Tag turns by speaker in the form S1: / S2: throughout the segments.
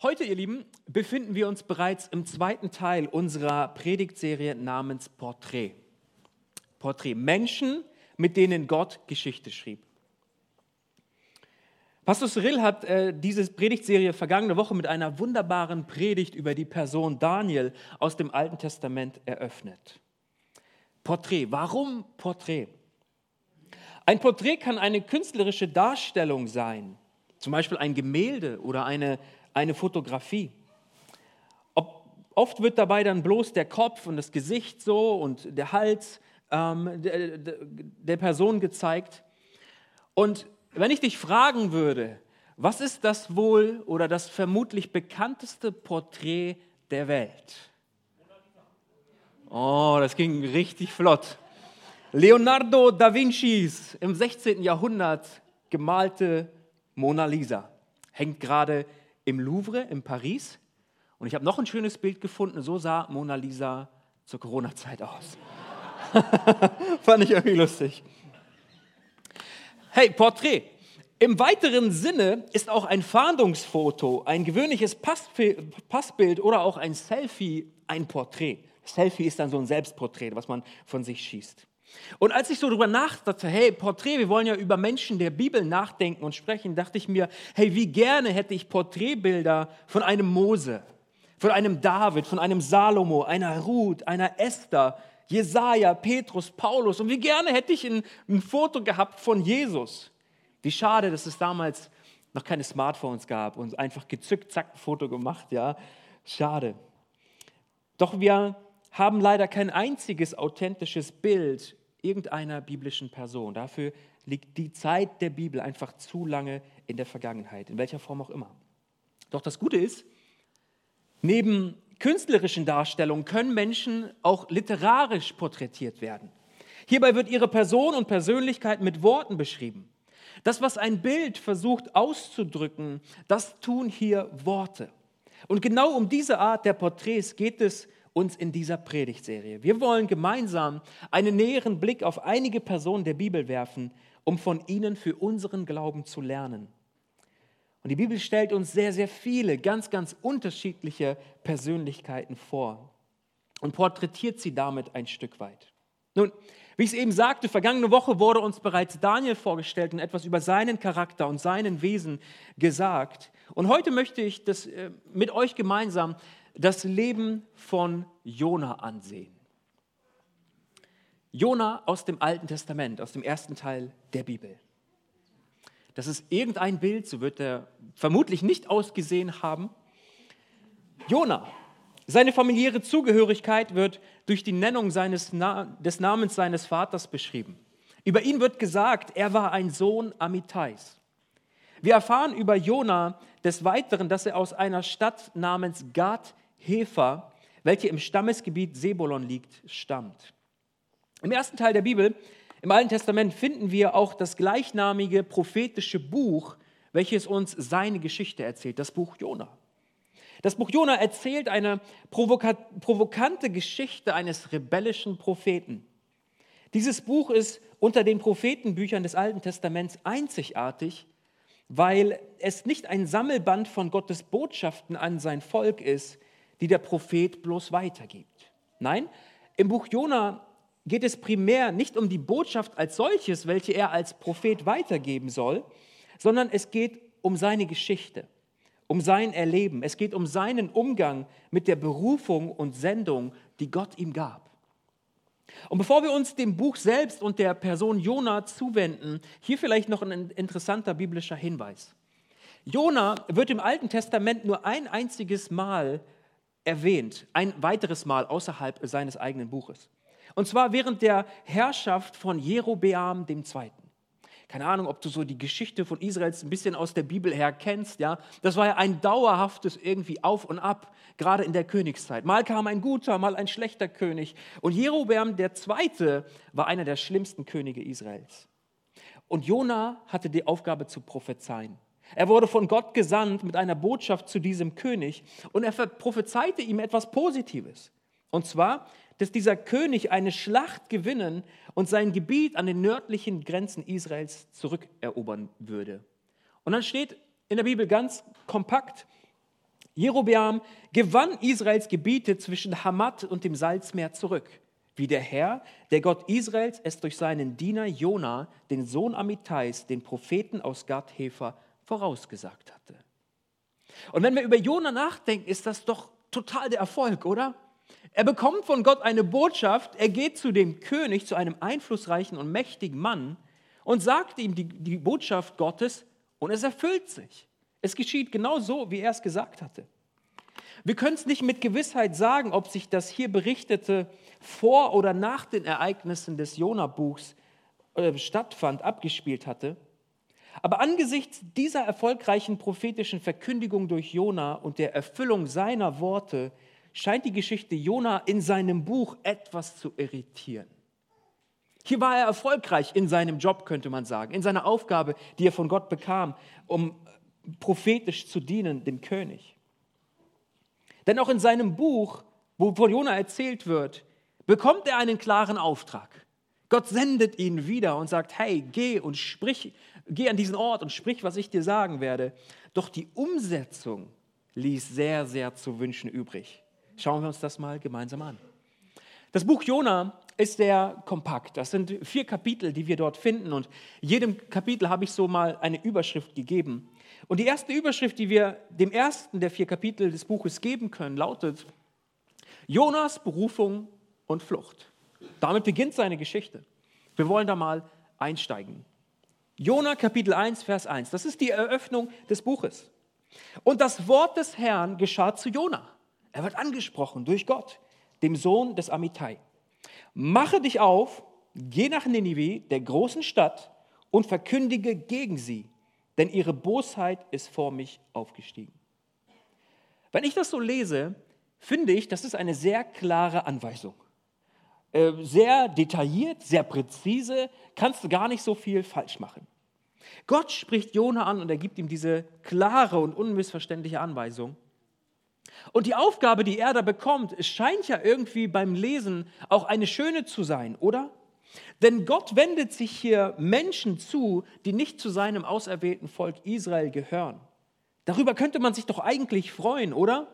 S1: Heute, ihr Lieben, befinden wir uns bereits im zweiten Teil unserer Predigtserie namens Porträt. Porträt. Menschen, mit denen Gott Geschichte schrieb. Pastor Cyril hat äh, diese Predigtserie vergangene Woche mit einer wunderbaren Predigt über die Person Daniel aus dem Alten Testament eröffnet. Porträt. Warum Porträt? Ein Porträt kann eine künstlerische Darstellung sein, zum Beispiel ein Gemälde oder eine, eine Fotografie. Ob, oft wird dabei dann bloß der Kopf und das Gesicht so und der Hals ähm, der, der Person gezeigt. Und wenn ich dich fragen würde, was ist das wohl oder das vermutlich bekannteste Porträt der Welt? Oh, das ging richtig flott. Leonardo da Vincis im 16. Jahrhundert gemalte Mona Lisa hängt gerade im Louvre in Paris. Und ich habe noch ein schönes Bild gefunden. So sah Mona Lisa zur Corona-Zeit aus. Fand ich irgendwie lustig. Hey, Porträt. Im weiteren Sinne ist auch ein Fahndungsfoto, ein gewöhnliches Passbild oder auch ein Selfie ein Porträt. Selfie ist dann so ein Selbstporträt, was man von sich schießt. Und als ich so darüber nachdachte, hey, Porträt, wir wollen ja über Menschen der Bibel nachdenken und sprechen, dachte ich mir, hey, wie gerne hätte ich Porträtbilder von einem Mose, von einem David, von einem Salomo, einer Ruth, einer Esther, Jesaja, Petrus, Paulus. Und wie gerne hätte ich ein, ein Foto gehabt von Jesus. Wie schade, dass es damals noch keine Smartphones gab und einfach gezückt, zack, ein Foto gemacht, ja. Schade. Doch wir haben leider kein einziges authentisches Bild irgendeiner biblischen Person. Dafür liegt die Zeit der Bibel einfach zu lange in der Vergangenheit, in welcher Form auch immer. Doch das Gute ist, neben künstlerischen Darstellungen können Menschen auch literarisch porträtiert werden. Hierbei wird ihre Person und Persönlichkeit mit Worten beschrieben. Das, was ein Bild versucht auszudrücken, das tun hier Worte. Und genau um diese Art der Porträts geht es uns in dieser Predigtserie. Wir wollen gemeinsam einen näheren Blick auf einige Personen der Bibel werfen, um von ihnen für unseren Glauben zu lernen. Und die Bibel stellt uns sehr, sehr viele, ganz, ganz unterschiedliche Persönlichkeiten vor und porträtiert sie damit ein Stück weit. Nun, wie ich es eben sagte, vergangene Woche wurde uns bereits Daniel vorgestellt und etwas über seinen Charakter und seinen Wesen gesagt. Und heute möchte ich das äh, mit euch gemeinsam das Leben von Jona ansehen. Jona aus dem Alten Testament, aus dem ersten Teil der Bibel. Das ist irgendein Bild, so wird er vermutlich nicht ausgesehen haben. Jona, seine familiäre Zugehörigkeit wird durch die Nennung seines des Namens seines Vaters beschrieben. Über ihn wird gesagt, er war ein Sohn Amitais. Wir erfahren über Jona des Weiteren, dass er aus einer Stadt namens Gad Hefer, welche im Stammesgebiet Sebolon liegt, stammt. Im ersten Teil der Bibel, im Alten Testament, finden wir auch das gleichnamige prophetische Buch, welches uns seine Geschichte erzählt, das Buch Jona. Das Buch Jona erzählt eine provokante Geschichte eines rebellischen Propheten. Dieses Buch ist unter den Prophetenbüchern des Alten Testaments einzigartig, weil es nicht ein Sammelband von Gottes Botschaften an sein Volk ist, die der Prophet bloß weitergibt. Nein, im Buch Jona geht es primär nicht um die Botschaft als solches, welche er als Prophet weitergeben soll, sondern es geht um seine Geschichte, um sein Erleben. Es geht um seinen Umgang mit der Berufung und Sendung, die Gott ihm gab. Und bevor wir uns dem Buch selbst und der Person Jona zuwenden, hier vielleicht noch ein interessanter biblischer Hinweis. Jona wird im Alten Testament nur ein einziges Mal erwähnt, ein weiteres Mal außerhalb seines eigenen Buches. Und zwar während der Herrschaft von Jerobeam II. Keine Ahnung, ob du so die Geschichte von Israels ein bisschen aus der Bibel her kennst, ja. Das war ja ein dauerhaftes irgendwie Auf und Ab, gerade in der Königszeit. Mal kam ein guter, mal ein schlechter König. Und Jerobeam II. war einer der schlimmsten Könige Israels. Und Jona hatte die Aufgabe zu prophezeien. Er wurde von Gott gesandt mit einer Botschaft zu diesem König und er prophezeite ihm etwas Positives. Und zwar, dass dieser König eine Schlacht gewinnen und sein Gebiet an den nördlichen Grenzen Israels zurückerobern würde. Und dann steht in der Bibel ganz kompakt, Jerobeam gewann Israels Gebiete zwischen Hamat und dem Salzmeer zurück, wie der Herr, der Gott Israels, es durch seinen Diener Jona, den Sohn Amittais, den Propheten aus Gad-Hefer, vorausgesagt hatte. Und wenn wir über Jona nachdenken, ist das doch total der Erfolg, oder? Er bekommt von Gott eine Botschaft, er geht zu dem König, zu einem einflussreichen und mächtigen Mann und sagt ihm die, die Botschaft Gottes und es erfüllt sich. Es geschieht genau so, wie er es gesagt hatte. Wir können es nicht mit Gewissheit sagen, ob sich das hier berichtete vor oder nach den Ereignissen des Jona-Buchs äh, stattfand, abgespielt hatte. Aber angesichts dieser erfolgreichen prophetischen Verkündigung durch Jona und der Erfüllung seiner Worte scheint die Geschichte Jona in seinem Buch etwas zu irritieren. Hier war er erfolgreich in seinem Job, könnte man sagen, in seiner Aufgabe, die er von Gott bekam, um prophetisch zu dienen, dem König. Denn auch in seinem Buch, wo von Jona erzählt wird, bekommt er einen klaren Auftrag. Gott sendet ihn wieder und sagt, hey, geh und sprich, geh an diesen Ort und sprich, was ich dir sagen werde. Doch die Umsetzung ließ sehr, sehr zu wünschen übrig. Schauen wir uns das mal gemeinsam an. Das Buch Jona ist sehr kompakt. Das sind vier Kapitel, die wir dort finden und jedem Kapitel habe ich so mal eine Überschrift gegeben. Und die erste Überschrift, die wir dem ersten der vier Kapitel des Buches geben können, lautet Jonas Berufung und Flucht. Damit beginnt seine Geschichte. Wir wollen da mal einsteigen. Jona Kapitel 1, Vers 1. Das ist die Eröffnung des Buches. Und das Wort des Herrn geschah zu Jona. Er wird angesprochen durch Gott, dem Sohn des Amittai. Mache dich auf, geh nach Ninive, der großen Stadt, und verkündige gegen sie, denn ihre Bosheit ist vor mich aufgestiegen. Wenn ich das so lese, finde ich, das ist eine sehr klare Anweisung. Äh, sehr detailliert, sehr präzise, kannst du gar nicht so viel falsch machen. Gott spricht Jona an und er gibt ihm diese klare und unmissverständliche Anweisung. Und die Aufgabe, die er da bekommt, scheint ja irgendwie beim Lesen auch eine schöne zu sein, oder? Denn Gott wendet sich hier Menschen zu, die nicht zu seinem auserwählten Volk Israel gehören. Darüber könnte man sich doch eigentlich freuen, oder?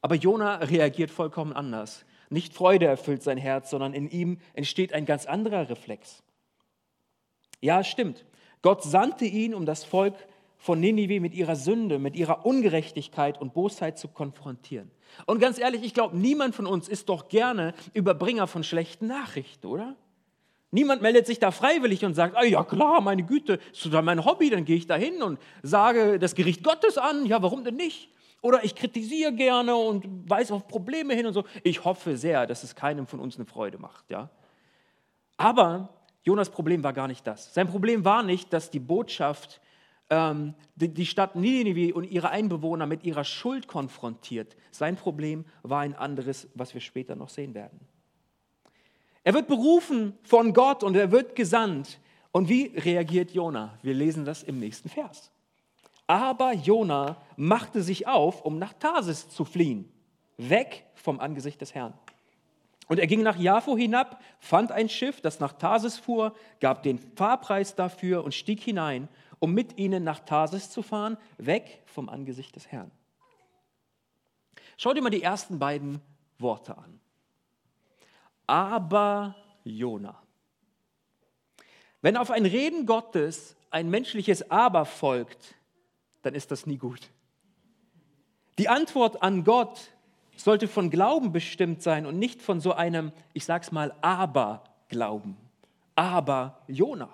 S1: Aber Jona reagiert vollkommen anders. Nicht Freude erfüllt sein Herz, sondern in ihm entsteht ein ganz anderer Reflex. Ja, stimmt. Gott sandte ihn, um das Volk von Ninive mit ihrer Sünde, mit ihrer Ungerechtigkeit und Bosheit zu konfrontieren. Und ganz ehrlich, ich glaube, niemand von uns ist doch gerne Überbringer von schlechten Nachrichten, oder? Niemand meldet sich da freiwillig und sagt, ah, ja klar, meine Güte, ist total mein Hobby, dann gehe ich da hin und sage das Gericht Gottes an. Ja, warum denn nicht? Oder ich kritisiere gerne und weise auf Probleme hin und so. Ich hoffe sehr, dass es keinem von uns eine Freude macht. Ja? Aber Jonas Problem war gar nicht das. Sein Problem war nicht, dass die Botschaft ähm, die, die Stadt Ninive und ihre Einbewohner mit ihrer Schuld konfrontiert. Sein Problem war ein anderes, was wir später noch sehen werden. Er wird berufen von Gott und er wird gesandt. Und wie reagiert Jona? Wir lesen das im nächsten Vers. Aber Jona machte sich auf, um nach Tarsis zu fliehen, weg vom Angesicht des Herrn. Und er ging nach Jaffo hinab, fand ein Schiff, das nach Tarsis fuhr, gab den Fahrpreis dafür und stieg hinein, um mit ihnen nach Tarsis zu fahren, weg vom Angesicht des Herrn. Schau dir mal die ersten beiden Worte an aber Jona. Wenn auf ein Reden Gottes ein menschliches Aber folgt, dann ist das nie gut. Die Antwort an Gott sollte von Glauben bestimmt sein und nicht von so einem, ich sag's mal, Aber-Glauben. Aber Jona.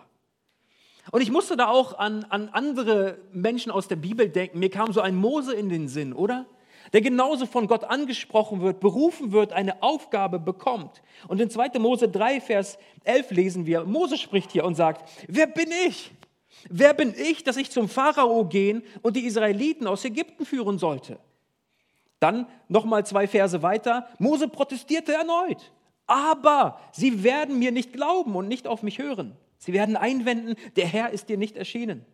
S1: Und ich musste da auch an, an andere Menschen aus der Bibel denken. Mir kam so ein Mose in den Sinn, oder? der genauso von Gott angesprochen wird, berufen wird, eine Aufgabe bekommt. Und in 2. Mose 3, Vers 11 lesen wir, Mose spricht hier und sagt, wer bin ich? Wer bin ich, dass ich zum Pharao gehen und die Israeliten aus Ägypten führen sollte? Dann nochmal zwei Verse weiter, Mose protestierte erneut. Aber sie werden mir nicht glauben und nicht auf mich hören. Sie werden einwenden, der Herr ist dir nicht erschienen.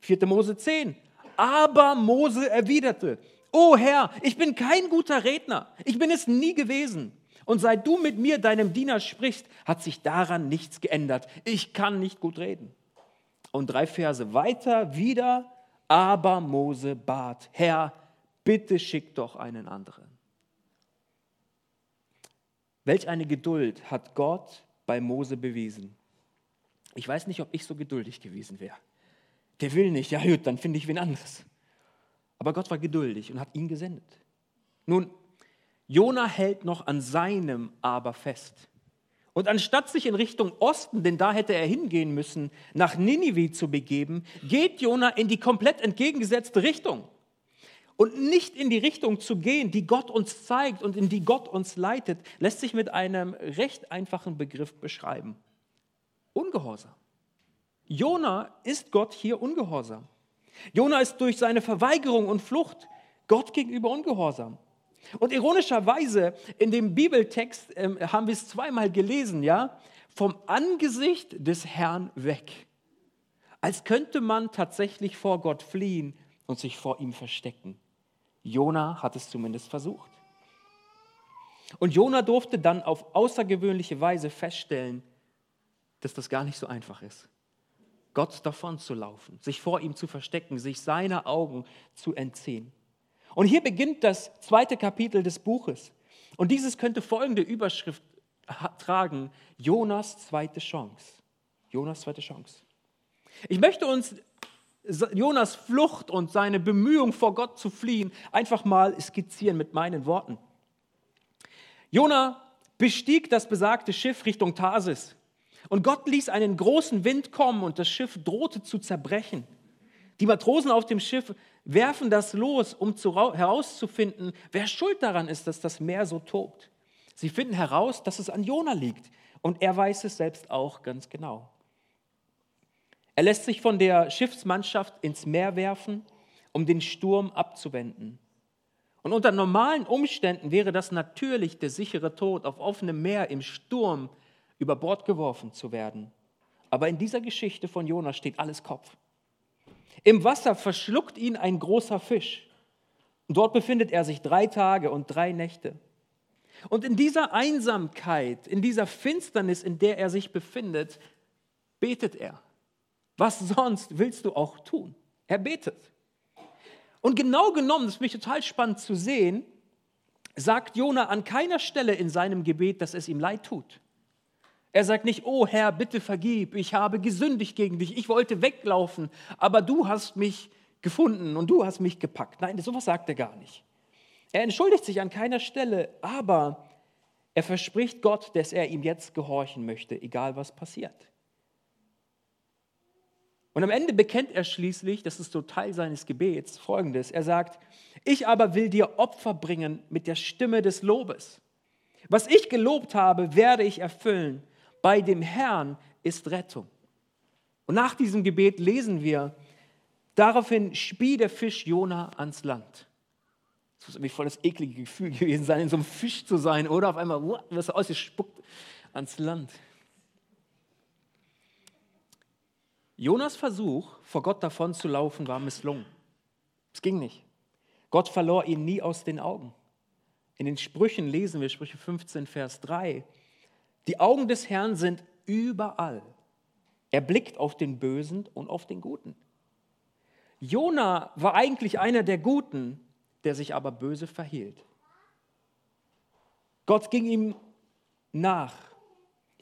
S1: 4. Mose 10. Aber Mose erwiderte, Oh Herr, ich bin kein guter Redner, ich bin es nie gewesen. Und seit du mit mir, deinem Diener, sprichst, hat sich daran nichts geändert. Ich kann nicht gut reden. Und drei Verse weiter wieder, aber Mose bat, Herr, bitte schick doch einen anderen. Welch eine Geduld hat Gott bei Mose bewiesen. Ich weiß nicht, ob ich so geduldig gewesen wäre. Der will nicht, ja gut, dann finde ich wen anderes. Aber Gott war geduldig und hat ihn gesendet. Nun, Jona hält noch an seinem Aber fest. Und anstatt sich in Richtung Osten, denn da hätte er hingehen müssen, nach Ninive zu begeben, geht Jona in die komplett entgegengesetzte Richtung. Und nicht in die Richtung zu gehen, die Gott uns zeigt und in die Gott uns leitet, lässt sich mit einem recht einfachen Begriff beschreiben. Ungehorsam. Jona ist Gott hier ungehorsam. Jona ist durch seine Verweigerung und Flucht Gott gegenüber ungehorsam. Und ironischerweise in dem Bibeltext äh, haben wir es zweimal gelesen, ja, vom Angesicht des Herrn weg. Als könnte man tatsächlich vor Gott fliehen und sich vor ihm verstecken. Jona hat es zumindest versucht. Und Jona durfte dann auf außergewöhnliche Weise feststellen, dass das gar nicht so einfach ist. Gott davon zu laufen, sich vor ihm zu verstecken, sich seiner Augen zu entziehen. Und hier beginnt das zweite Kapitel des Buches. Und dieses könnte folgende Überschrift tragen: Jonas zweite Chance. Jonas zweite Chance. Ich möchte uns Jonas Flucht und seine Bemühung vor Gott zu fliehen einfach mal skizzieren mit meinen Worten. Jona bestieg das besagte Schiff Richtung Tarsis. Und Gott ließ einen großen Wind kommen und das Schiff drohte zu zerbrechen. Die Matrosen auf dem Schiff werfen das los, um zu, herauszufinden, wer schuld daran ist, dass das Meer so tobt. Sie finden heraus, dass es an Jona liegt und er weiß es selbst auch ganz genau. Er lässt sich von der Schiffsmannschaft ins Meer werfen, um den Sturm abzuwenden. Und unter normalen Umständen wäre das natürlich der sichere Tod auf offenem Meer im Sturm über Bord geworfen zu werden. Aber in dieser Geschichte von Jona steht alles Kopf. Im Wasser verschluckt ihn ein großer Fisch. Und dort befindet er sich drei Tage und drei Nächte. Und in dieser Einsamkeit, in dieser Finsternis, in der er sich befindet, betet er. Was sonst willst du auch tun? Er betet. Und genau genommen, das ist mich total spannend zu sehen, sagt Jona an keiner Stelle in seinem Gebet, dass es ihm leid tut. Er sagt nicht, oh Herr, bitte vergib, ich habe gesündigt gegen dich, ich wollte weglaufen, aber du hast mich gefunden und du hast mich gepackt. Nein, sowas sagt er gar nicht. Er entschuldigt sich an keiner Stelle, aber er verspricht Gott, dass er ihm jetzt gehorchen möchte, egal was passiert. Und am Ende bekennt er schließlich, das ist so Teil seines Gebets, folgendes. Er sagt, ich aber will dir Opfer bringen mit der Stimme des Lobes. Was ich gelobt habe, werde ich erfüllen bei dem Herrn ist Rettung. Und nach diesem Gebet lesen wir, daraufhin spie der Fisch Jona ans Land. Das muss irgendwie voll das eklige Gefühl gewesen sein, in so einem Fisch zu sein oder auf einmal wirst du ausgespuckt ans Land. Jonas Versuch, vor Gott davon zu laufen, war misslungen. Es ging nicht. Gott verlor ihn nie aus den Augen. In den Sprüchen lesen wir, Sprüche 15, Vers 3, die Augen des Herrn sind überall. Er blickt auf den Bösen und auf den Guten. Jona war eigentlich einer der Guten, der sich aber böse verhielt. Gott ging ihm nach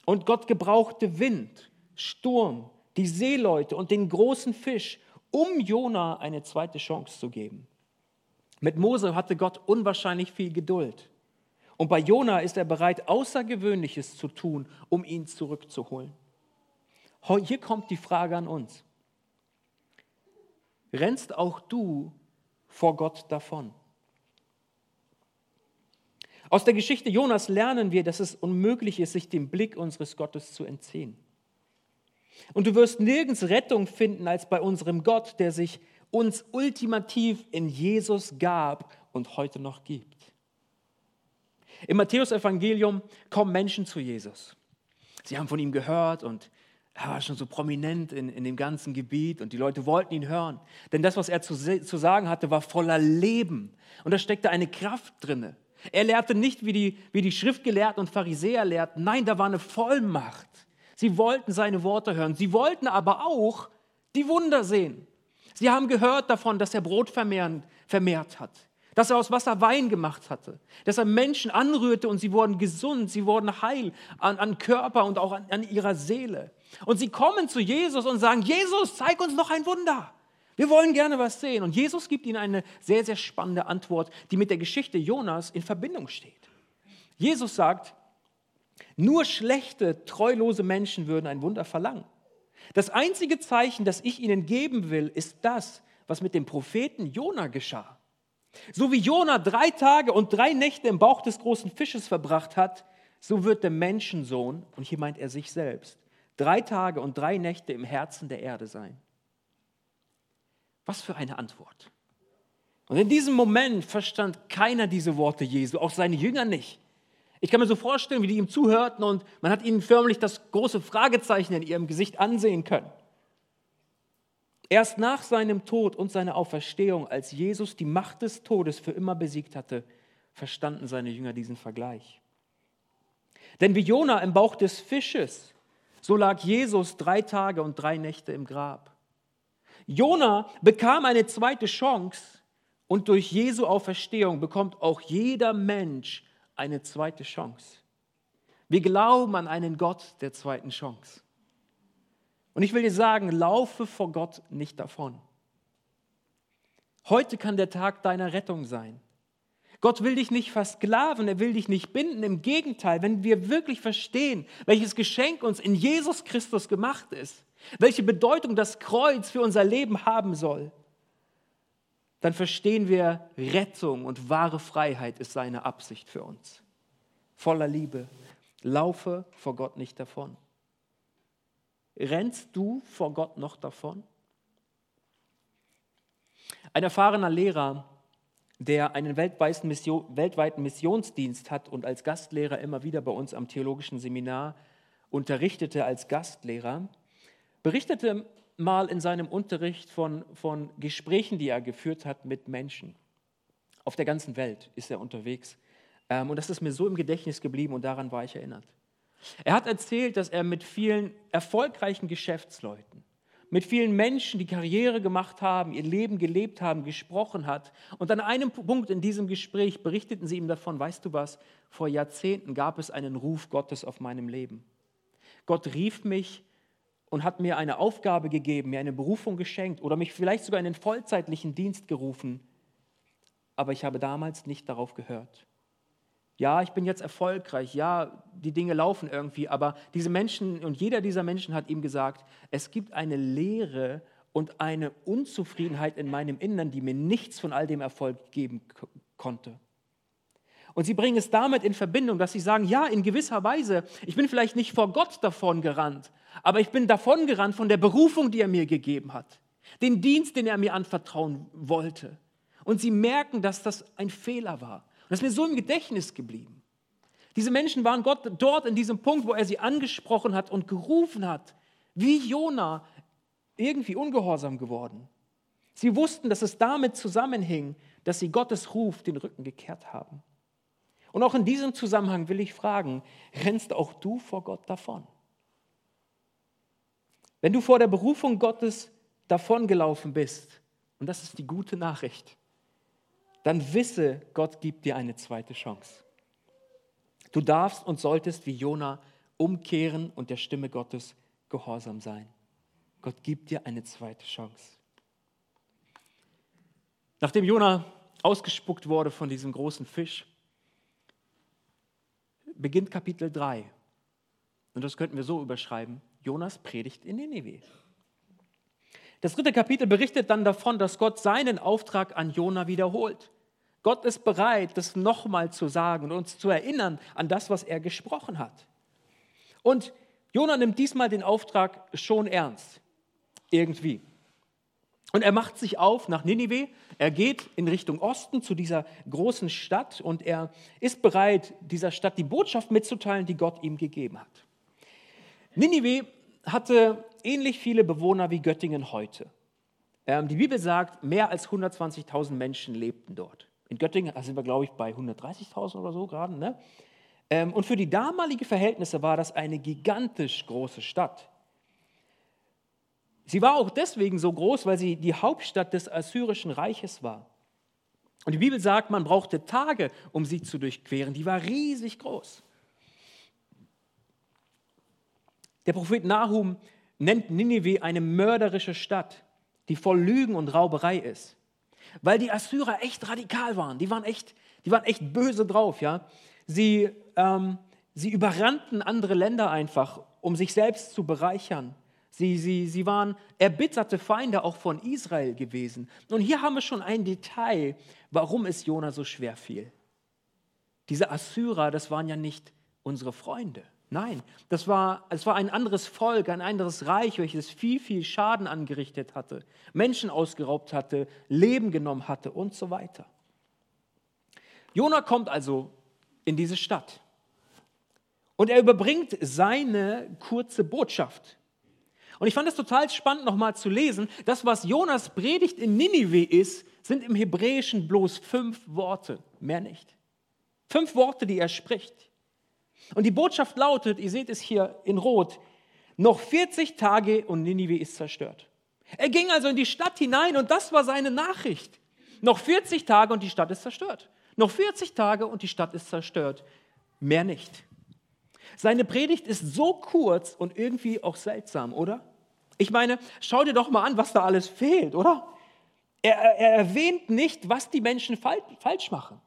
S1: und Gott gebrauchte Wind, Sturm, die Seeleute und den großen Fisch, um Jona eine zweite Chance zu geben. Mit Mose hatte Gott unwahrscheinlich viel Geduld. Und bei Jona ist er bereit, Außergewöhnliches zu tun, um ihn zurückzuholen. Hier kommt die Frage an uns. Rennst auch du vor Gott davon? Aus der Geschichte Jonas lernen wir, dass es unmöglich ist, sich dem Blick unseres Gottes zu entziehen. Und du wirst nirgends Rettung finden als bei unserem Gott, der sich uns ultimativ in Jesus gab und heute noch gibt. Im Matthäusevangelium kommen Menschen zu Jesus. Sie haben von ihm gehört und er war schon so prominent in, in dem ganzen Gebiet und die Leute wollten ihn hören. Denn das, was er zu, zu sagen hatte, war voller Leben und da steckte eine Kraft drinne. Er lehrte nicht, wie die, wie die Schriftgelehrten und Pharisäer lehrten. Nein, da war eine Vollmacht. Sie wollten seine Worte hören. Sie wollten aber auch die Wunder sehen. Sie haben gehört davon, dass er Brot vermehrt hat dass er aus Wasser Wein gemacht hatte, dass er Menschen anrührte und sie wurden gesund, sie wurden heil an, an Körper und auch an, an ihrer Seele. Und sie kommen zu Jesus und sagen, Jesus, zeig uns noch ein Wunder. Wir wollen gerne was sehen. Und Jesus gibt ihnen eine sehr, sehr spannende Antwort, die mit der Geschichte Jonas in Verbindung steht. Jesus sagt, nur schlechte, treulose Menschen würden ein Wunder verlangen. Das einzige Zeichen, das ich ihnen geben will, ist das, was mit dem Propheten Jona geschah. So wie Jona drei Tage und drei Nächte im Bauch des großen Fisches verbracht hat, so wird der Menschensohn, und hier meint er sich selbst, drei Tage und drei Nächte im Herzen der Erde sein. Was für eine Antwort. Und in diesem Moment verstand keiner diese Worte Jesu, auch seine Jünger nicht. Ich kann mir so vorstellen, wie die ihm zuhörten und man hat ihnen förmlich das große Fragezeichen in ihrem Gesicht ansehen können. Erst nach seinem Tod und seiner Auferstehung, als Jesus die Macht des Todes für immer besiegt hatte, verstanden seine Jünger diesen Vergleich. Denn wie Jona im Bauch des Fisches, so lag Jesus drei Tage und drei Nächte im Grab. Jona bekam eine zweite Chance und durch Jesu Auferstehung bekommt auch jeder Mensch eine zweite Chance. Wir glauben an einen Gott der zweiten Chance. Und ich will dir sagen, laufe vor Gott nicht davon. Heute kann der Tag deiner Rettung sein. Gott will dich nicht versklaven, er will dich nicht binden. Im Gegenteil, wenn wir wirklich verstehen, welches Geschenk uns in Jesus Christus gemacht ist, welche Bedeutung das Kreuz für unser Leben haben soll, dann verstehen wir, Rettung und wahre Freiheit ist seine Absicht für uns. Voller Liebe. Laufe vor Gott nicht davon. Rennst du vor Gott noch davon? Ein erfahrener Lehrer, der einen weltweiten, Mission, weltweiten Missionsdienst hat und als Gastlehrer immer wieder bei uns am theologischen Seminar unterrichtete als Gastlehrer, berichtete mal in seinem Unterricht von, von Gesprächen, die er geführt hat mit Menschen. Auf der ganzen Welt ist er unterwegs. Ähm, und das ist mir so im Gedächtnis geblieben und daran war ich erinnert. Er hat erzählt, dass er mit vielen erfolgreichen Geschäftsleuten, mit vielen Menschen, die Karriere gemacht haben, ihr Leben gelebt haben, gesprochen hat. Und an einem Punkt in diesem Gespräch berichteten sie ihm davon, weißt du was, vor Jahrzehnten gab es einen Ruf Gottes auf meinem Leben. Gott rief mich und hat mir eine Aufgabe gegeben, mir eine Berufung geschenkt oder mich vielleicht sogar in den vollzeitlichen Dienst gerufen. Aber ich habe damals nicht darauf gehört. Ja, ich bin jetzt erfolgreich, ja, die Dinge laufen irgendwie, aber diese Menschen und jeder dieser Menschen hat ihm gesagt, es gibt eine Leere und eine Unzufriedenheit in meinem Innern, die mir nichts von all dem Erfolg geben konnte. Und sie bringen es damit in Verbindung, dass sie sagen, ja, in gewisser Weise, ich bin vielleicht nicht vor Gott davon gerannt, aber ich bin davon gerannt von der Berufung, die er mir gegeben hat, den Dienst, den er mir anvertrauen wollte. Und sie merken, dass das ein Fehler war. Das ist mir so im Gedächtnis geblieben. Diese Menschen waren Gott dort in diesem Punkt, wo er sie angesprochen hat und gerufen hat, wie Jona, irgendwie ungehorsam geworden. Sie wussten, dass es damit zusammenhing, dass sie Gottes Ruf den Rücken gekehrt haben. Und auch in diesem Zusammenhang will ich fragen, rennst auch du vor Gott davon? Wenn du vor der Berufung Gottes davongelaufen bist, und das ist die gute Nachricht, dann wisse, Gott gibt dir eine zweite Chance. Du darfst und solltest wie Jona umkehren und der Stimme Gottes gehorsam sein. Gott gibt dir eine zweite Chance. Nachdem Jona ausgespuckt wurde von diesem großen Fisch, beginnt Kapitel 3. Und das könnten wir so überschreiben: Jonas predigt in Nineveh. Das dritte Kapitel berichtet dann davon, dass Gott seinen Auftrag an Jona wiederholt. Gott ist bereit, das nochmal zu sagen und uns zu erinnern an das, was er gesprochen hat. Und Jona nimmt diesmal den Auftrag schon ernst. Irgendwie. Und er macht sich auf nach Ninive. Er geht in Richtung Osten zu dieser großen Stadt und er ist bereit, dieser Stadt die Botschaft mitzuteilen, die Gott ihm gegeben hat. Ninive hatte ähnlich viele Bewohner wie Göttingen heute. Ähm, die Bibel sagt, mehr als 120.000 Menschen lebten dort. In Göttingen sind wir, glaube ich, bei 130.000 oder so gerade. Ne? Ähm, und für die damaligen Verhältnisse war das eine gigantisch große Stadt. Sie war auch deswegen so groß, weil sie die Hauptstadt des Assyrischen Reiches war. Und die Bibel sagt, man brauchte Tage, um sie zu durchqueren. Die war riesig groß. Der Prophet Nahum nennt Ninive eine mörderische Stadt, die voll Lügen und Rauberei ist. Weil die Assyrer echt radikal waren. Die waren echt, die waren echt böse drauf. Ja? Sie, ähm, sie überrannten andere Länder einfach, um sich selbst zu bereichern. Sie, sie, sie waren erbitterte Feinde auch von Israel gewesen. Und hier haben wir schon ein Detail, warum es Jona so schwer fiel. Diese Assyrer, das waren ja nicht unsere Freunde. Nein, das war, es war ein anderes Volk, ein anderes Reich, welches viel, viel Schaden angerichtet hatte, Menschen ausgeraubt hatte, Leben genommen hatte und so weiter. Jona kommt also in diese Stadt und er überbringt seine kurze Botschaft. Und ich fand es total spannend, nochmal zu lesen. Das, was Jonas Predigt in Ninive ist, sind im Hebräischen bloß fünf Worte, mehr nicht. Fünf Worte, die er spricht. Und die Botschaft lautet, ihr seht es hier in Rot, noch 40 Tage und Ninive ist zerstört. Er ging also in die Stadt hinein und das war seine Nachricht. Noch 40 Tage und die Stadt ist zerstört. Noch 40 Tage und die Stadt ist zerstört. Mehr nicht. Seine Predigt ist so kurz und irgendwie auch seltsam, oder? Ich meine, schau dir doch mal an, was da alles fehlt, oder? Er, er erwähnt nicht, was die Menschen falsch machen.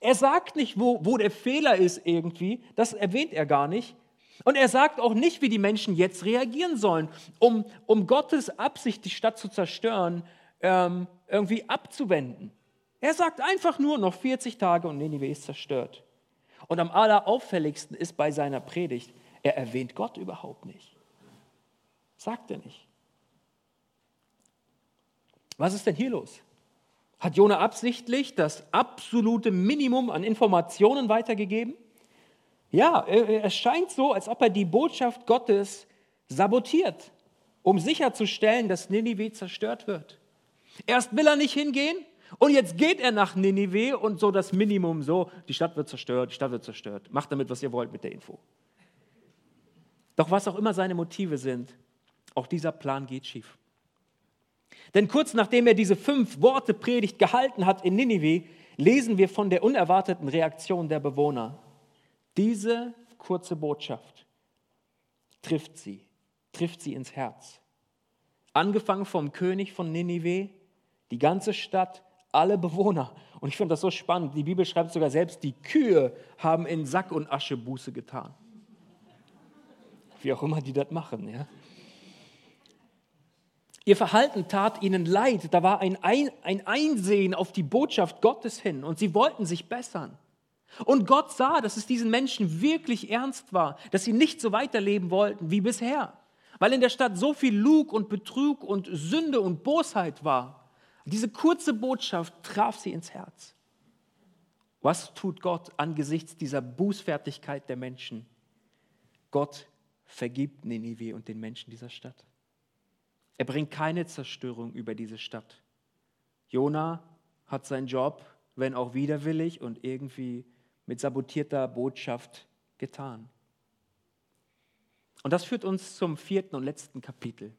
S1: Er sagt nicht, wo, wo der Fehler ist irgendwie, das erwähnt er gar nicht. Und er sagt auch nicht, wie die Menschen jetzt reagieren sollen, um, um Gottes Absicht, die Stadt zu zerstören, ähm, irgendwie abzuwenden. Er sagt einfach nur, noch 40 Tage und Nineveh ist zerstört. Und am allerauffälligsten ist bei seiner Predigt, er erwähnt Gott überhaupt nicht. Sagt er nicht. Was ist denn hier los? Hat Jona absichtlich das absolute Minimum an Informationen weitergegeben? Ja, es scheint so, als ob er die Botschaft Gottes sabotiert, um sicherzustellen, dass Ninive zerstört wird. Erst will er nicht hingehen und jetzt geht er nach Ninive und so das Minimum, so, die Stadt wird zerstört, die Stadt wird zerstört. Macht damit, was ihr wollt mit der Info. Doch was auch immer seine Motive sind, auch dieser Plan geht schief. Denn kurz nachdem er diese fünf Worte Predigt gehalten hat in Ninive, lesen wir von der unerwarteten Reaktion der Bewohner. Diese kurze Botschaft trifft sie, trifft sie ins Herz. Angefangen vom König von Ninive, die ganze Stadt, alle Bewohner. Und ich finde das so spannend. Die Bibel schreibt sogar selbst, die Kühe haben in Sack und Asche Buße getan. Wie auch immer die das machen. Ja. Ihr Verhalten tat ihnen leid. Da war ein, ein, ein Einsehen auf die Botschaft Gottes hin und sie wollten sich bessern. Und Gott sah, dass es diesen Menschen wirklich ernst war, dass sie nicht so weiterleben wollten wie bisher, weil in der Stadt so viel Lug und Betrug und Sünde und Bosheit war. Diese kurze Botschaft traf sie ins Herz. Was tut Gott angesichts dieser Bußfertigkeit der Menschen? Gott vergibt Ninive und den Menschen dieser Stadt. Er bringt keine Zerstörung über diese Stadt. Jona hat seinen Job, wenn auch widerwillig und irgendwie mit sabotierter Botschaft getan. Und das führt uns zum vierten und letzten Kapitel.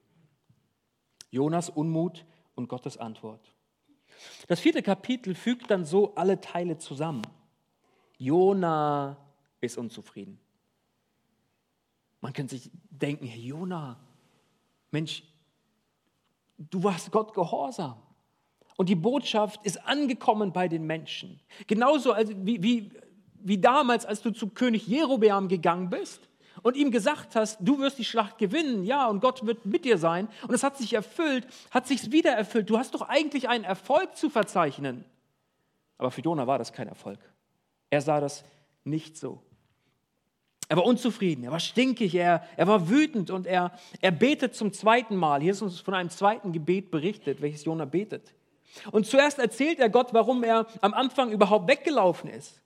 S1: Jonas Unmut und Gottes Antwort. Das vierte Kapitel fügt dann so alle Teile zusammen. Jona ist unzufrieden. Man könnte sich denken, Jona, Mensch, du warst Gott gehorsam. Und die Botschaft ist angekommen bei den Menschen. Genauso wie, wie, wie damals, als du zu König Jerobeam gegangen bist und ihm gesagt hast, du wirst die Schlacht gewinnen, ja, und Gott wird mit dir sein. Und es hat sich erfüllt, hat sich wieder erfüllt. Du hast doch eigentlich einen Erfolg zu verzeichnen. Aber für Jona war das kein Erfolg. Er sah das nicht so. Er war unzufrieden, er war stinkig, er, er war wütend und er, er betet zum zweiten Mal. Hier ist uns von einem zweiten Gebet berichtet, welches Jona betet. Und zuerst erzählt er Gott, warum er am Anfang überhaupt weggelaufen ist.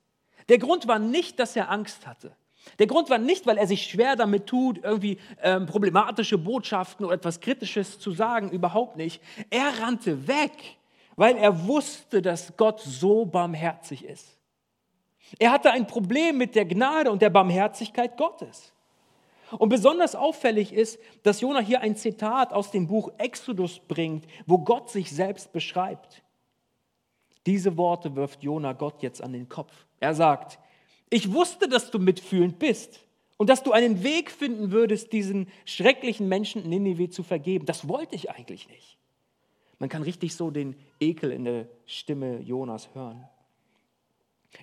S1: Der Grund war nicht, dass er Angst hatte. Der Grund war nicht, weil er sich schwer damit tut, irgendwie ähm, problematische Botschaften oder etwas Kritisches zu sagen, überhaupt nicht. Er rannte weg, weil er wusste, dass Gott so barmherzig ist. Er hatte ein Problem mit der Gnade und der Barmherzigkeit Gottes. Und besonders auffällig ist, dass Jona hier ein Zitat aus dem Buch Exodus bringt, wo Gott sich selbst beschreibt. Diese Worte wirft Jona Gott jetzt an den Kopf. Er sagt, ich wusste, dass du mitfühlend bist und dass du einen Weg finden würdest, diesen schrecklichen Menschen in Ninive zu vergeben. Das wollte ich eigentlich nicht. Man kann richtig so den Ekel in der Stimme Jonas hören.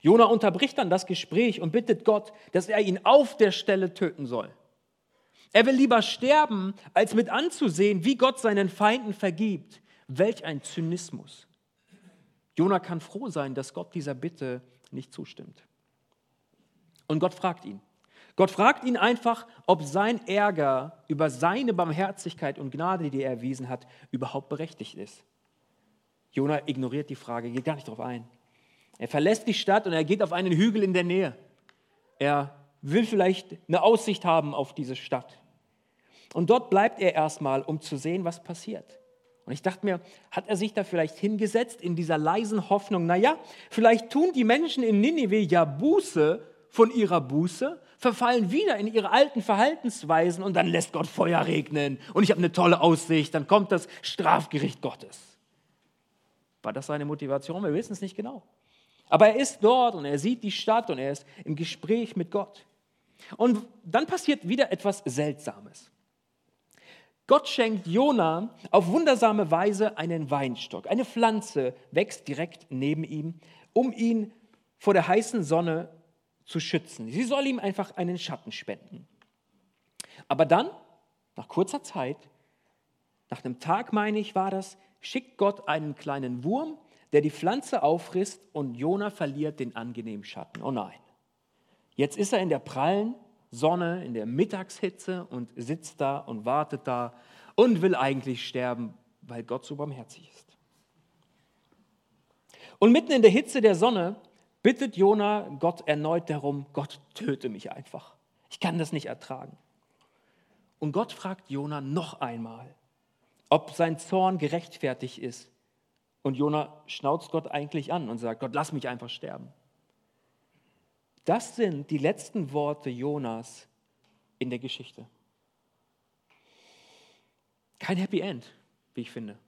S1: Jona unterbricht dann das Gespräch und bittet Gott, dass er ihn auf der Stelle töten soll. Er will lieber sterben, als mit anzusehen, wie Gott seinen Feinden vergibt. Welch ein Zynismus. Jona kann froh sein, dass Gott dieser Bitte nicht zustimmt. Und Gott fragt ihn. Gott fragt ihn einfach, ob sein Ärger über seine Barmherzigkeit und Gnade, die er erwiesen hat, überhaupt berechtigt ist. Jona ignoriert die Frage, geht gar nicht darauf ein. Er verlässt die Stadt und er geht auf einen Hügel in der Nähe. Er will vielleicht eine Aussicht haben auf diese Stadt. Und dort bleibt er erstmal, um zu sehen, was passiert. Und ich dachte mir, hat er sich da vielleicht hingesetzt in dieser leisen Hoffnung, naja, vielleicht tun die Menschen in Ninive ja Buße von ihrer Buße, verfallen wieder in ihre alten Verhaltensweisen und dann lässt Gott Feuer regnen und ich habe eine tolle Aussicht, dann kommt das Strafgericht Gottes. War das seine Motivation? Wir wissen es nicht genau. Aber er ist dort und er sieht die Stadt und er ist im Gespräch mit Gott. Und dann passiert wieder etwas Seltsames. Gott schenkt Jona auf wundersame Weise einen Weinstock. Eine Pflanze wächst direkt neben ihm, um ihn vor der heißen Sonne zu schützen. Sie soll ihm einfach einen Schatten spenden. Aber dann, nach kurzer Zeit, nach einem Tag meine ich, war das, schickt Gott einen kleinen Wurm, der die Pflanze auffrisst und Jona verliert den angenehmen Schatten. Oh nein. Jetzt ist er in der prallen Sonne, in der Mittagshitze und sitzt da und wartet da und will eigentlich sterben, weil Gott so barmherzig ist. Und mitten in der Hitze der Sonne bittet Jona Gott erneut darum, Gott töte mich einfach. Ich kann das nicht ertragen. Und Gott fragt Jona noch einmal, ob sein Zorn gerechtfertigt ist. Und Jona schnauzt Gott eigentlich an und sagt, Gott, lass mich einfach sterben. Das sind die letzten Worte Jonas in der Geschichte. Kein Happy End, wie ich finde,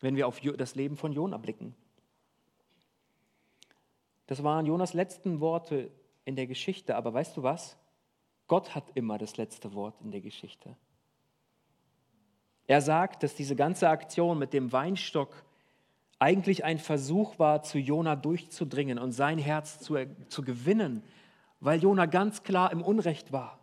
S1: wenn wir auf das Leben von Jona blicken. Das waren Jonas letzten Worte in der Geschichte, aber weißt du was? Gott hat immer das letzte Wort in der Geschichte. Er sagt, dass diese ganze Aktion mit dem Weinstock eigentlich ein Versuch war, zu Jona durchzudringen und sein Herz zu, zu gewinnen, weil Jona ganz klar im Unrecht war.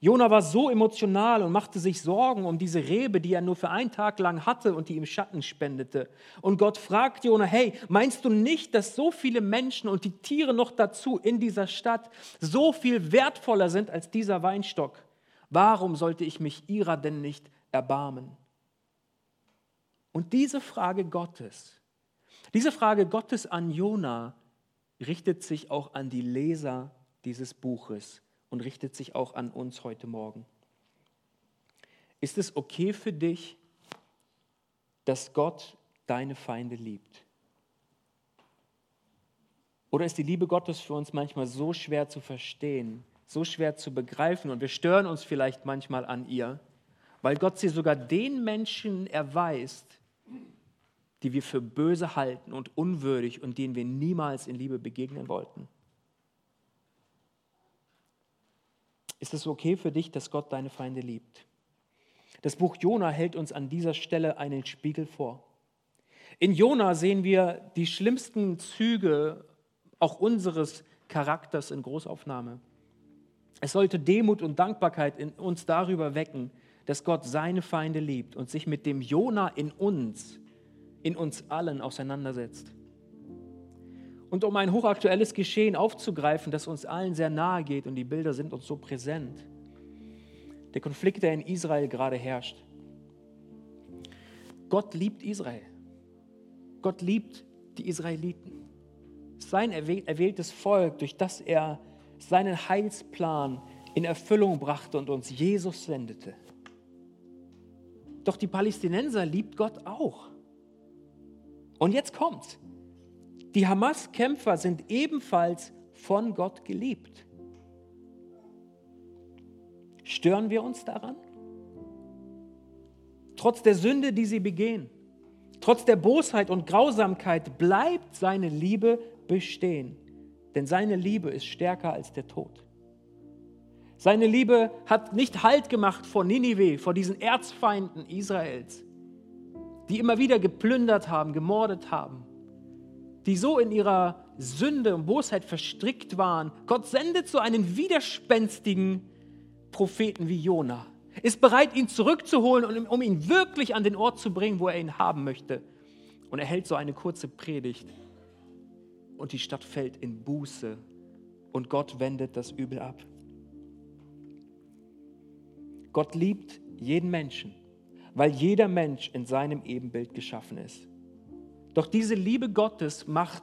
S1: Jona war so emotional und machte sich Sorgen um diese Rebe, die er nur für einen Tag lang hatte und die ihm Schatten spendete. Und Gott fragt Jona, hey, meinst du nicht, dass so viele Menschen und die Tiere noch dazu in dieser Stadt so viel wertvoller sind als dieser Weinstock? Warum sollte ich mich ihrer denn nicht erbarmen? Und diese Frage Gottes, diese Frage Gottes an Jona richtet sich auch an die Leser dieses Buches und richtet sich auch an uns heute Morgen. Ist es okay für dich, dass Gott deine Feinde liebt? Oder ist die Liebe Gottes für uns manchmal so schwer zu verstehen, so schwer zu begreifen und wir stören uns vielleicht manchmal an ihr, weil Gott sie sogar den Menschen erweist, die wir für böse halten und unwürdig und denen wir niemals in Liebe begegnen wollten? Ist es okay für dich, dass Gott deine Feinde liebt? Das Buch Jona hält uns an dieser Stelle einen Spiegel vor. In Jona sehen wir die schlimmsten Züge auch unseres Charakters in Großaufnahme. Es sollte Demut und Dankbarkeit in uns darüber wecken, dass Gott seine Feinde liebt und sich mit dem Jona in uns in uns allen auseinandersetzt. Und um ein hochaktuelles Geschehen aufzugreifen, das uns allen sehr nahe geht und die Bilder sind uns so präsent. Der Konflikt, der in Israel gerade herrscht. Gott liebt Israel. Gott liebt die Israeliten. Sein erwähltes Volk, durch das er seinen Heilsplan in Erfüllung brachte und uns Jesus sendete. Doch die Palästinenser liebt Gott auch. Und jetzt kommt's. Die Hamas-Kämpfer sind ebenfalls von Gott geliebt. Stören wir uns daran? Trotz der Sünde, die sie begehen, Trotz der Bosheit und Grausamkeit bleibt seine Liebe bestehen, denn seine Liebe ist stärker als der Tod. Seine Liebe hat nicht Halt gemacht vor Ninive, vor diesen Erzfeinden Israels, die immer wieder geplündert haben, gemordet haben, die so in ihrer Sünde und Bosheit verstrickt waren. Gott sendet so einen widerspenstigen Propheten wie Jona, ist bereit, ihn zurückzuholen, und um ihn wirklich an den Ort zu bringen, wo er ihn haben möchte. Und er hält so eine kurze Predigt und die Stadt fällt in Buße und Gott wendet das Übel ab. Gott liebt jeden Menschen, weil jeder Mensch in seinem Ebenbild geschaffen ist. Doch diese Liebe Gottes macht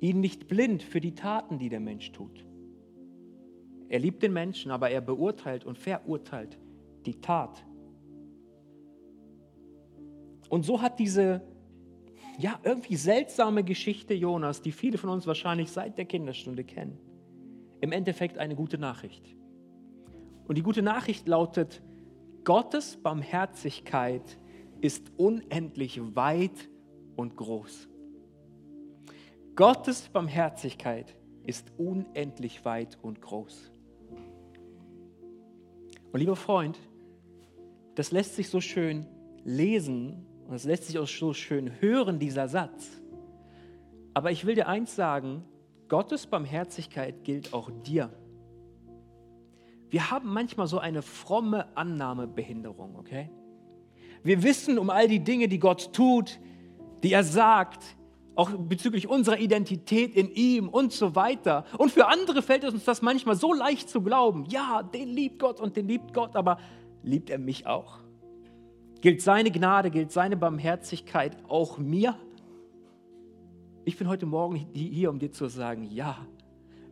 S1: ihn nicht blind für die Taten, die der Mensch tut. Er liebt den Menschen, aber er beurteilt und verurteilt die Tat. Und so hat diese ja irgendwie seltsame Geschichte Jonas, die viele von uns wahrscheinlich seit der Kinderstunde kennen, im Endeffekt eine gute Nachricht. Und die gute Nachricht lautet, Gottes Barmherzigkeit ist unendlich weit und groß. Gottes Barmherzigkeit ist unendlich weit und groß. Und lieber Freund, das lässt sich so schön lesen und es lässt sich auch so schön hören, dieser Satz. Aber ich will dir eins sagen, Gottes Barmherzigkeit gilt auch dir. Wir haben manchmal so eine fromme Annahmebehinderung, okay? Wir wissen um all die Dinge, die Gott tut, die er sagt, auch bezüglich unserer Identität in ihm und so weiter. Und für andere fällt es uns das manchmal so leicht zu glauben. Ja, den liebt Gott und den liebt Gott, aber liebt er mich auch? Gilt seine Gnade, gilt seine Barmherzigkeit auch mir? Ich bin heute Morgen hier, um dir zu sagen, ja,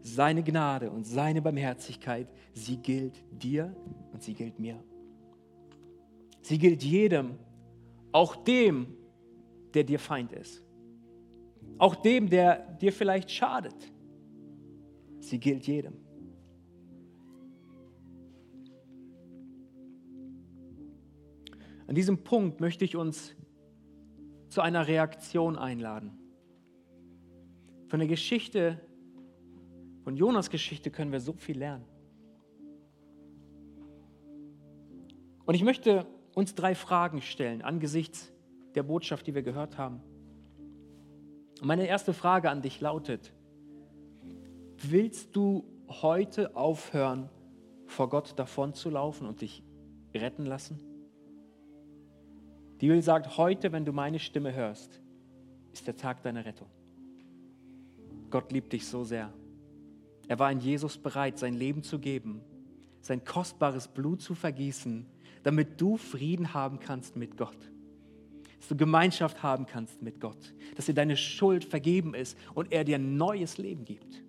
S1: seine Gnade und seine Barmherzigkeit, sie gilt dir und sie gilt mir. Sie gilt jedem, auch dem, der dir Feind ist. Auch dem, der dir vielleicht schadet. Sie gilt jedem. An diesem Punkt möchte ich uns zu einer Reaktion einladen. Von der Geschichte von Jonas Geschichte können wir so viel lernen. Und ich möchte uns drei Fragen stellen angesichts der Botschaft, die wir gehört haben. Und meine erste Frage an dich lautet, willst du heute aufhören, vor Gott davonzulaufen und dich retten lassen? Die Bibel sagt, heute, wenn du meine Stimme hörst, ist der Tag deiner Rettung. Gott liebt dich so sehr. Er war in Jesus bereit, sein Leben zu geben, sein kostbares Blut zu vergießen, damit du Frieden haben kannst mit Gott. Dass du Gemeinschaft haben kannst mit Gott. Dass dir deine Schuld vergeben ist und er dir ein neues Leben gibt.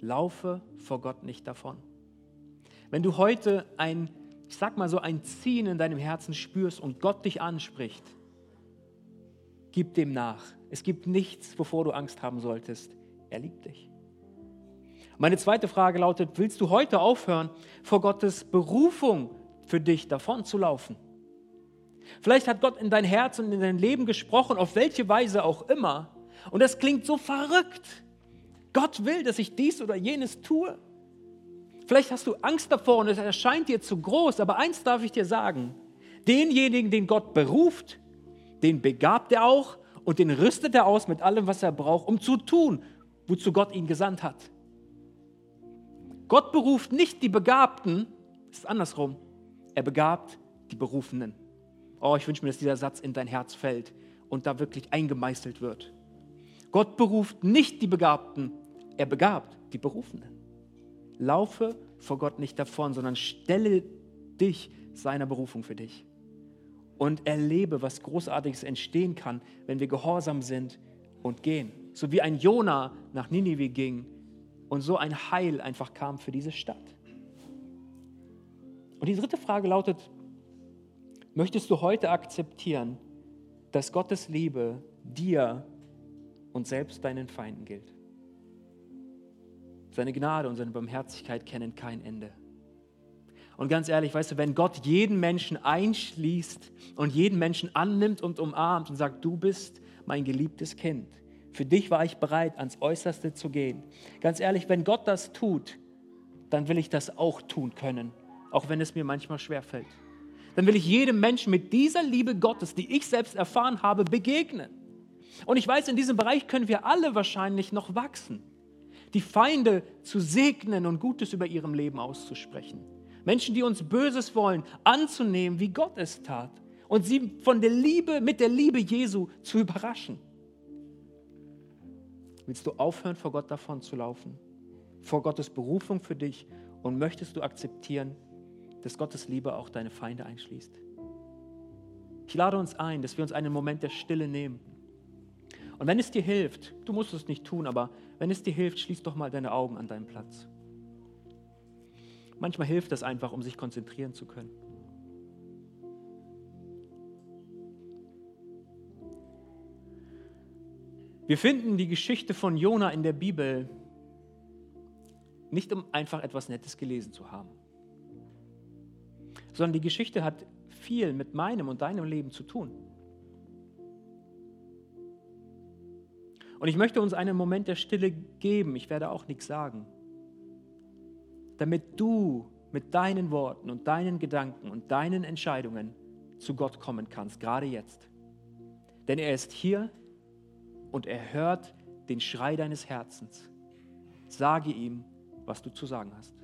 S1: Laufe vor Gott nicht davon. Wenn du heute ein, ich sag mal so, ein Ziehen in deinem Herzen spürst und Gott dich anspricht, gib dem nach. Es gibt nichts, wovor du Angst haben solltest. Er liebt dich. Meine zweite Frage lautet, willst du heute aufhören, vor Gottes Berufung für dich davon zu laufen? Vielleicht hat Gott in dein Herz und in dein Leben gesprochen, auf welche Weise auch immer. Und das klingt so verrückt. Gott will, dass ich dies oder jenes tue. Vielleicht hast du Angst davor und es erscheint dir zu groß, aber eins darf ich dir sagen. Denjenigen, den Gott beruft, den begabt er auch und den rüstet er aus mit allem, was er braucht, um zu tun, wozu Gott ihn gesandt hat. Gott beruft nicht die Begabten, es ist andersrum. Er begabt die Berufenen. Oh, ich wünsche mir, dass dieser Satz in dein Herz fällt und da wirklich eingemeißelt wird. Gott beruft nicht die Begabten, er begabt die Berufenen. Laufe vor Gott nicht davon, sondern stelle dich seiner Berufung für dich und erlebe, was Großartiges entstehen kann, wenn wir gehorsam sind und gehen. So wie ein Jona nach Ninive ging und so ein Heil einfach kam für diese Stadt. Und die dritte Frage lautet, möchtest du heute akzeptieren, dass Gottes Liebe dir und selbst deinen Feinden gilt? Seine Gnade und seine Barmherzigkeit kennen kein Ende. Und ganz ehrlich, weißt du, wenn Gott jeden Menschen einschließt und jeden Menschen annimmt und umarmt und sagt, du bist mein geliebtes Kind, für dich war ich bereit, ans Äußerste zu gehen. Ganz ehrlich, wenn Gott das tut, dann will ich das auch tun können, auch wenn es mir manchmal schwerfällt. Dann will ich jedem Menschen mit dieser Liebe Gottes, die ich selbst erfahren habe, begegnen. Und ich weiß, in diesem Bereich können wir alle wahrscheinlich noch wachsen. Die Feinde zu segnen und Gutes über ihrem Leben auszusprechen. Menschen, die uns Böses wollen, anzunehmen, wie Gott es tat. Und sie von der Liebe, mit der Liebe Jesu zu überraschen. Willst du aufhören, vor Gott davon zu laufen? Vor Gottes Berufung für dich? Und möchtest du akzeptieren, dass Gottes Liebe auch deine Feinde einschließt? Ich lade uns ein, dass wir uns einen Moment der Stille nehmen. Und wenn es dir hilft, du musst es nicht tun, aber wenn es dir hilft, schließ doch mal deine Augen an deinen Platz. Manchmal hilft das einfach, um sich konzentrieren zu können. Wir finden die Geschichte von Jona in der Bibel nicht, um einfach etwas Nettes gelesen zu haben, sondern die Geschichte hat viel mit meinem und deinem Leben zu tun. Und ich möchte uns einen Moment der Stille geben, ich werde auch nichts sagen, damit du mit deinen Worten und deinen Gedanken und deinen Entscheidungen zu Gott kommen kannst, gerade jetzt. Denn er ist hier und er hört den Schrei deines Herzens. Sage ihm, was du zu sagen hast.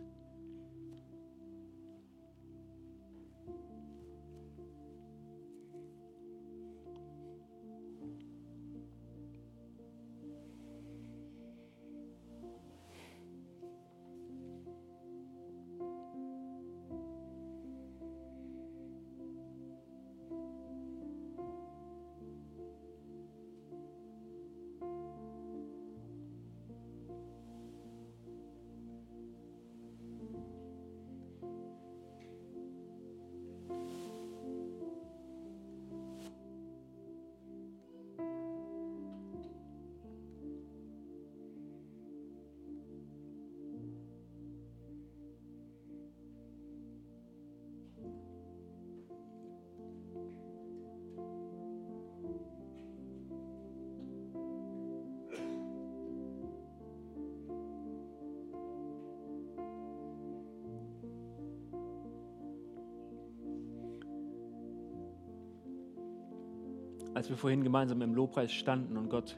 S1: Als wir vorhin gemeinsam im Lobpreis standen und Gott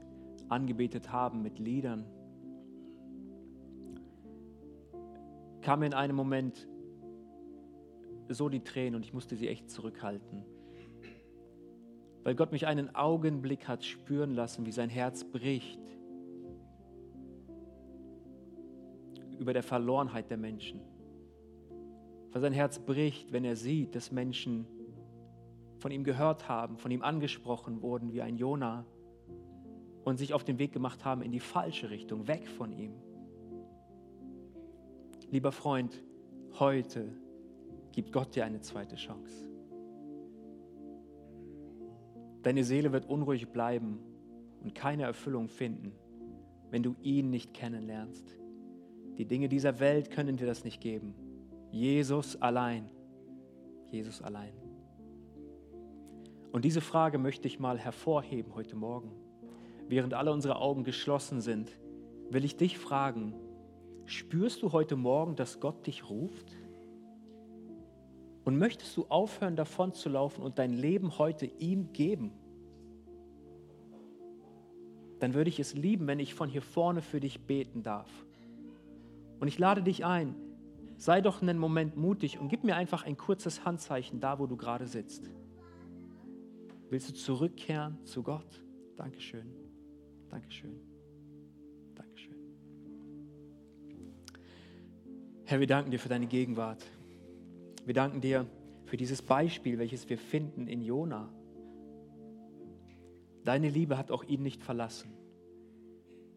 S1: angebetet haben mit Liedern, kam in einem Moment so die Tränen und ich musste sie echt zurückhalten. Weil Gott mich einen Augenblick hat spüren lassen, wie sein Herz bricht über der Verlorenheit der Menschen. Weil sein Herz bricht, wenn er sieht, dass Menschen von ihm gehört haben, von ihm angesprochen wurden wie ein Jona und sich auf den Weg gemacht haben in die falsche Richtung, weg von ihm. Lieber Freund, heute gibt Gott dir eine zweite Chance. Deine Seele wird unruhig bleiben und keine Erfüllung finden, wenn du ihn nicht kennenlernst. Die Dinge dieser Welt können dir das nicht geben. Jesus allein. Jesus allein. Und diese Frage möchte ich mal hervorheben heute Morgen. Während alle unsere Augen geschlossen sind, will ich dich fragen, spürst du heute Morgen, dass Gott dich ruft? Und möchtest du aufhören, davon zu laufen und dein Leben heute ihm geben? Dann würde ich es lieben, wenn ich von hier vorne für dich beten darf. Und ich lade dich ein, sei doch einen Moment mutig und gib mir einfach ein kurzes Handzeichen da, wo du gerade sitzt. Willst du zurückkehren zu Gott? Dankeschön. Dankeschön. Dankeschön. Herr, wir danken dir für deine Gegenwart. Wir danken dir für dieses Beispiel, welches wir finden in Jona. Deine Liebe hat auch ihn nicht verlassen.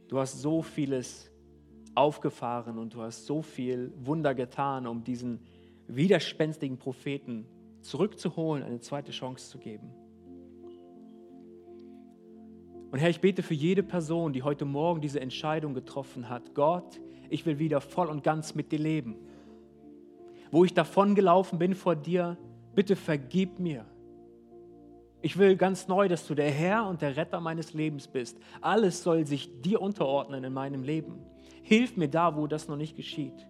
S1: Du hast so vieles aufgefahren und du hast so viel Wunder getan, um diesen widerspenstigen Propheten zurückzuholen, eine zweite Chance zu geben. Und Herr, ich bete für jede Person, die heute Morgen diese Entscheidung getroffen hat. Gott, ich will wieder voll und ganz mit dir leben. wo ich davongelaufen bin vor dir, bitte vergib mir. Ich will ganz neu, dass du der Herr und der Retter meines Lebens bist. Alles soll sich dir unterordnen in meinem Leben. Hilf mir da, wo das noch nicht geschieht.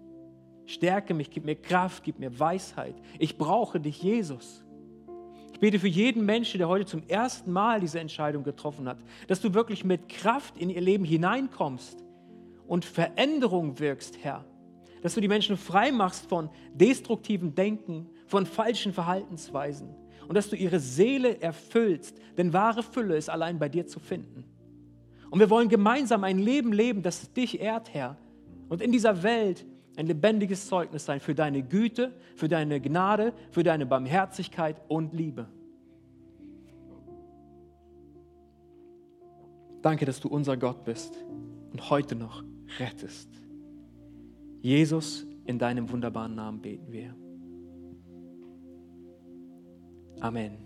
S1: Stärke mich, gib mir Kraft, gib mir Weisheit. Ich brauche dich, Jesus. Bete für jeden Menschen, der heute zum ersten Mal diese Entscheidung getroffen hat, dass du wirklich mit Kraft in ihr Leben hineinkommst und Veränderung wirkst, Herr. Dass du die Menschen frei machst von destruktivem Denken, von falschen Verhaltensweisen und dass du ihre Seele erfüllst, denn wahre Fülle ist allein bei dir zu finden. Und wir wollen gemeinsam ein Leben leben, das dich ehrt, Herr, und in dieser Welt ein lebendiges Zeugnis sein für deine Güte, für deine Gnade, für deine Barmherzigkeit und Liebe. Danke, dass du unser Gott bist und heute noch rettest. Jesus, in deinem wunderbaren Namen beten wir. Amen.